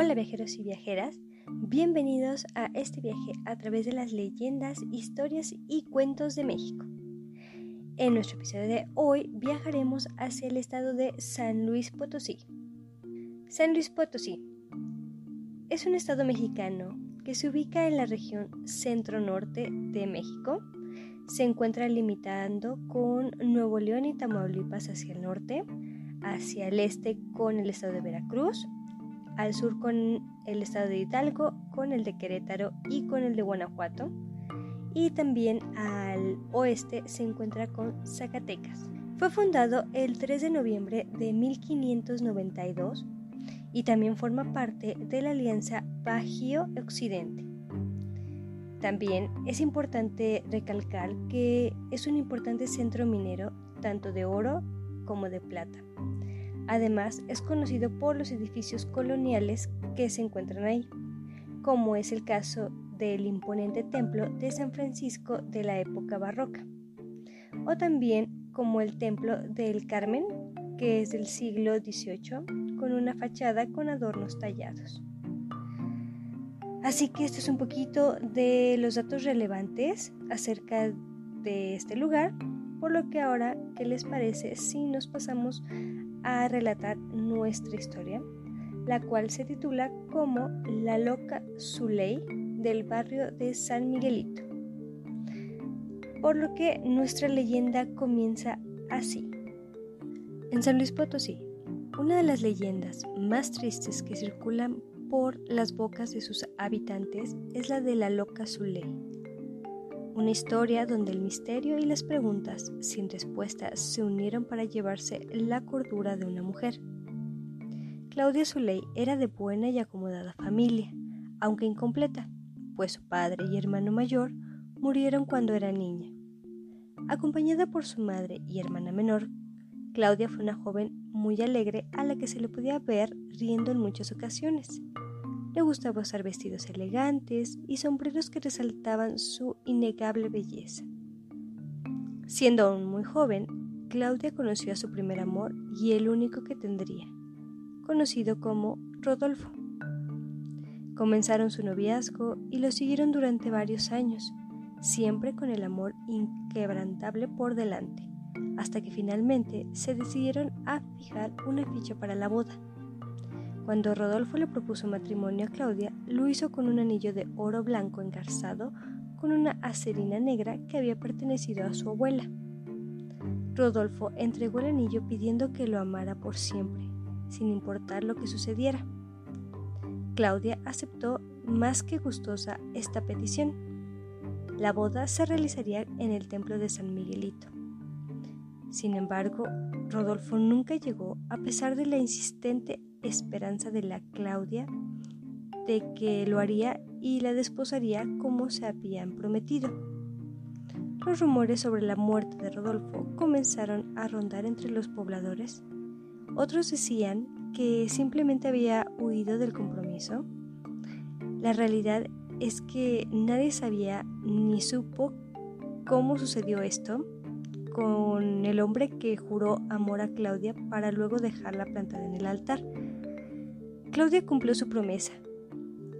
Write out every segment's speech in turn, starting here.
Hola viajeros y viajeras, bienvenidos a este viaje a través de las leyendas, historias y cuentos de México. En nuestro episodio de hoy viajaremos hacia el estado de San Luis Potosí. San Luis Potosí es un estado mexicano que se ubica en la región centro-norte de México. Se encuentra limitando con Nuevo León y Tamaulipas hacia el norte, hacia el este con el estado de Veracruz, al sur con el estado de Hidalgo, con el de Querétaro y con el de Guanajuato. Y también al oeste se encuentra con Zacatecas. Fue fundado el 3 de noviembre de 1592 y también forma parte de la Alianza Bajío Occidente. También es importante recalcar que es un importante centro minero tanto de oro como de plata. Además, es conocido por los edificios coloniales que se encuentran ahí, como es el caso del imponente templo de San Francisco de la época barroca, o también como el templo del Carmen, que es del siglo XVIII, con una fachada con adornos tallados. Así que esto es un poquito de los datos relevantes acerca de este lugar, por lo que ahora, ¿qué les parece si nos pasamos a relatar nuestra historia, la cual se titula como La loca Zuley del barrio de San Miguelito. Por lo que nuestra leyenda comienza así. En San Luis Potosí, una de las leyendas más tristes que circulan por las bocas de sus habitantes es la de la loca Zuley una historia donde el misterio y las preguntas sin respuesta se unieron para llevarse la cordura de una mujer. Claudia Zuley era de buena y acomodada familia, aunque incompleta, pues su padre y hermano mayor murieron cuando era niña. Acompañada por su madre y hermana menor, Claudia fue una joven muy alegre a la que se le podía ver riendo en muchas ocasiones. Le gustaba usar vestidos elegantes y sombreros que resaltaban su innegable belleza. Siendo aún muy joven, Claudia conoció a su primer amor y el único que tendría, conocido como Rodolfo. Comenzaron su noviazgo y lo siguieron durante varios años, siempre con el amor inquebrantable por delante, hasta que finalmente se decidieron a fijar una ficha para la boda. Cuando Rodolfo le propuso matrimonio a Claudia, lo hizo con un anillo de oro blanco engarzado con una acerina negra que había pertenecido a su abuela. Rodolfo entregó el anillo pidiendo que lo amara por siempre, sin importar lo que sucediera. Claudia aceptó más que gustosa esta petición. La boda se realizaría en el templo de San Miguelito. Sin embargo, Rodolfo nunca llegó a pesar de la insistente esperanza de la Claudia de que lo haría y la desposaría como se habían prometido. Los rumores sobre la muerte de Rodolfo comenzaron a rondar entre los pobladores. Otros decían que simplemente había huido del compromiso. La realidad es que nadie sabía ni supo cómo sucedió esto con el hombre que juró amor a Claudia para luego dejarla plantada en el altar. Claudia cumplió su promesa.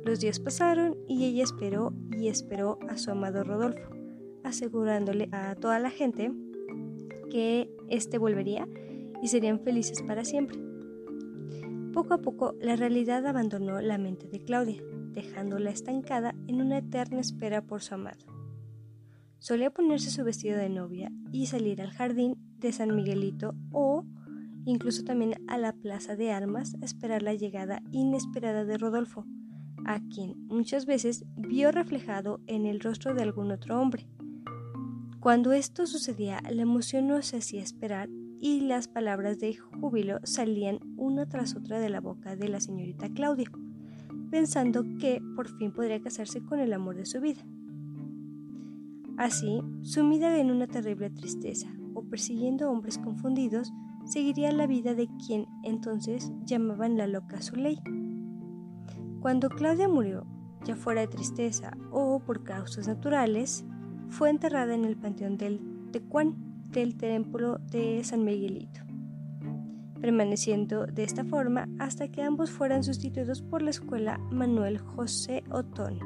Los días pasaron y ella esperó y esperó a su amado Rodolfo, asegurándole a toda la gente que éste volvería y serían felices para siempre. Poco a poco la realidad abandonó la mente de Claudia, dejándola estancada en una eterna espera por su amado. Solía ponerse su vestido de novia y salir al jardín de San Miguelito o incluso también a la plaza de armas a esperar la llegada inesperada de Rodolfo, a quien muchas veces vio reflejado en el rostro de algún otro hombre. Cuando esto sucedía, la emoción no se hacía esperar y las palabras de júbilo salían una tras otra de la boca de la señorita Claudia, pensando que por fin podría casarse con el amor de su vida. Así, sumida en una terrible tristeza o persiguiendo hombres confundidos, seguiría la vida de quien entonces llamaban la loca Zuley. Cuando Claudia murió, ya fuera de tristeza o por causas naturales, fue enterrada en el panteón del Tecuán del templo de San Miguelito. permaneciendo de esta forma hasta que ambos fueran sustituidos por la escuela Manuel José Otón.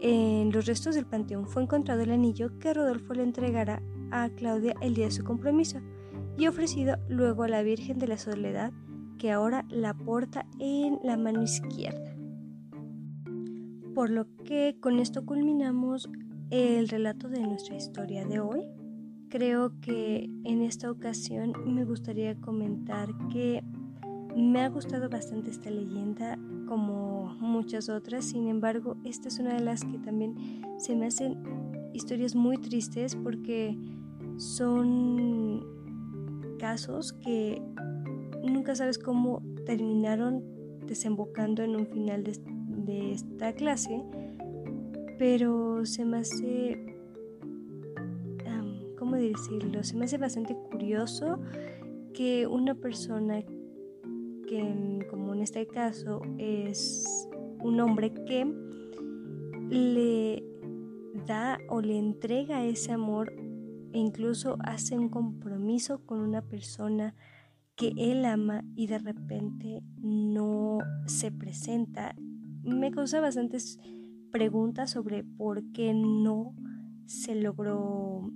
En los restos del panteón fue encontrado el anillo que Rodolfo le entregara a Claudia el día de su compromiso y ofrecido luego a la Virgen de la Soledad que ahora la porta en la mano izquierda. Por lo que con esto culminamos el relato de nuestra historia de hoy. Creo que en esta ocasión me gustaría comentar que me ha gustado bastante esta leyenda como muchas otras, sin embargo esta es una de las que también se me hacen historias muy tristes porque son casos que nunca sabes cómo terminaron desembocando en un final de, esta clase, pero se me hace, ¿cómo decirlo? Se me hace bastante curioso que una persona que, como en este caso, es un hombre que le da o le entrega ese amor e incluso hace un compromiso con una persona que él ama y de repente no se presenta. Me causa bastantes preguntas sobre por qué no se logró,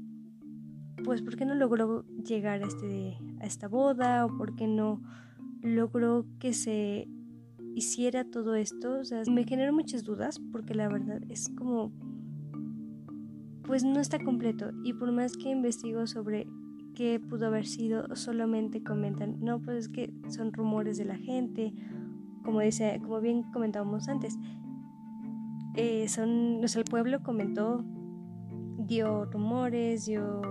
pues por qué no logró llegar a, este, a esta boda o por qué no logró que se hiciera todo esto. O sea, me generó muchas dudas porque la verdad es como, pues no está completo y por más que investigo sobre que pudo haber sido, solamente comentan, no, pues es que son rumores de la gente, como dice, como bien comentábamos antes, eh, son, el pueblo comentó, dio rumores, dio,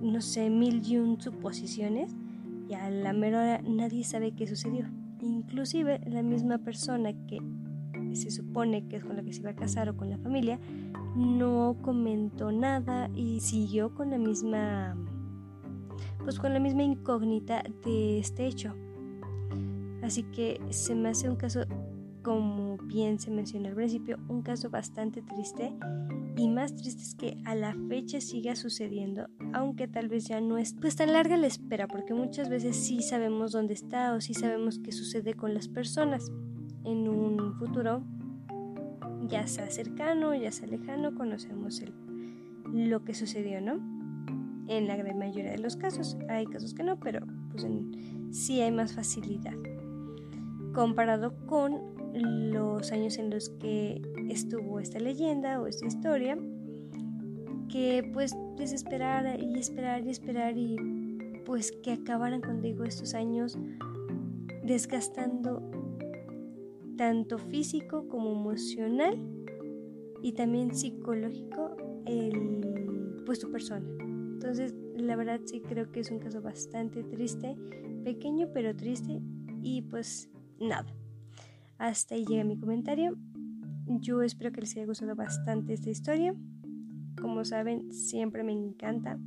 no sé, mil y un suposiciones, y a la mera hora nadie sabe qué sucedió. Inclusive la misma persona que se supone que es con la que se iba a casar o con la familia, no comentó nada y siguió con la misma pues con la misma incógnita de este hecho. Así que se me hace un caso, como bien se mencionó al principio, un caso bastante triste y más triste es que a la fecha siga sucediendo, aunque tal vez ya no es pues tan larga la espera, porque muchas veces sí sabemos dónde está o sí sabemos qué sucede con las personas. En un futuro ya sea cercano, ya sea lejano, conocemos el, lo que sucedió, ¿no? En la gran mayoría de los casos, hay casos que no, pero pues sí hay más facilidad. Comparado con los años en los que estuvo esta leyenda o esta historia, que pues desesperar y esperar y esperar y pues que acabaran contigo estos años desgastando tanto físico como emocional y también psicológico el, pues tu persona. Entonces, la verdad sí creo que es un caso bastante triste, pequeño pero triste y pues nada. Hasta ahí llega mi comentario. Yo espero que les haya gustado bastante esta historia. Como saben, siempre me encanta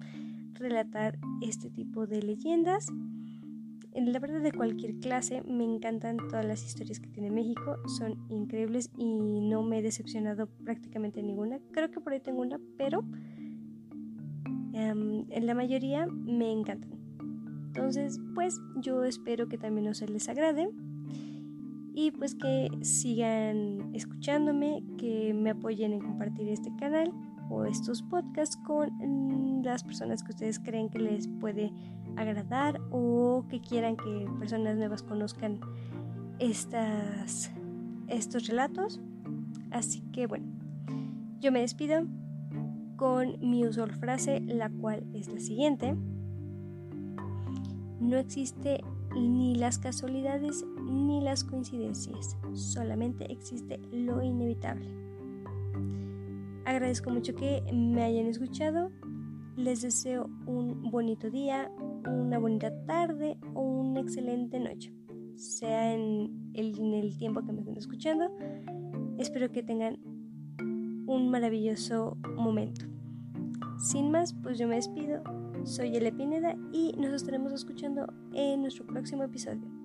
relatar este tipo de leyendas la verdad de cualquier clase me encantan todas las historias que tiene México, son increíbles y no me he decepcionado prácticamente ninguna. Creo que por ahí tengo una, pero em, en la mayoría me encantan. Entonces, pues yo espero que también os les agrade y pues que sigan escuchándome, que me apoyen en compartir este canal o estos podcasts con mm, las personas que ustedes creen que les puede agradar o que quieran que personas nuevas conozcan estas, estos relatos. Así que bueno, yo me despido con mi usual frase, la cual es la siguiente. No existe ni las casualidades ni las coincidencias, solamente existe lo inevitable. Agradezco mucho que me hayan escuchado. Les deseo un bonito día, una bonita tarde o una excelente noche, sea en el, tiempo que me estén escuchando. Espero que tengan un maravilloso momento. Sin más, pues yo me despido. Soy Ele Pineda y nos estaremos escuchando en nuestro próximo episodio.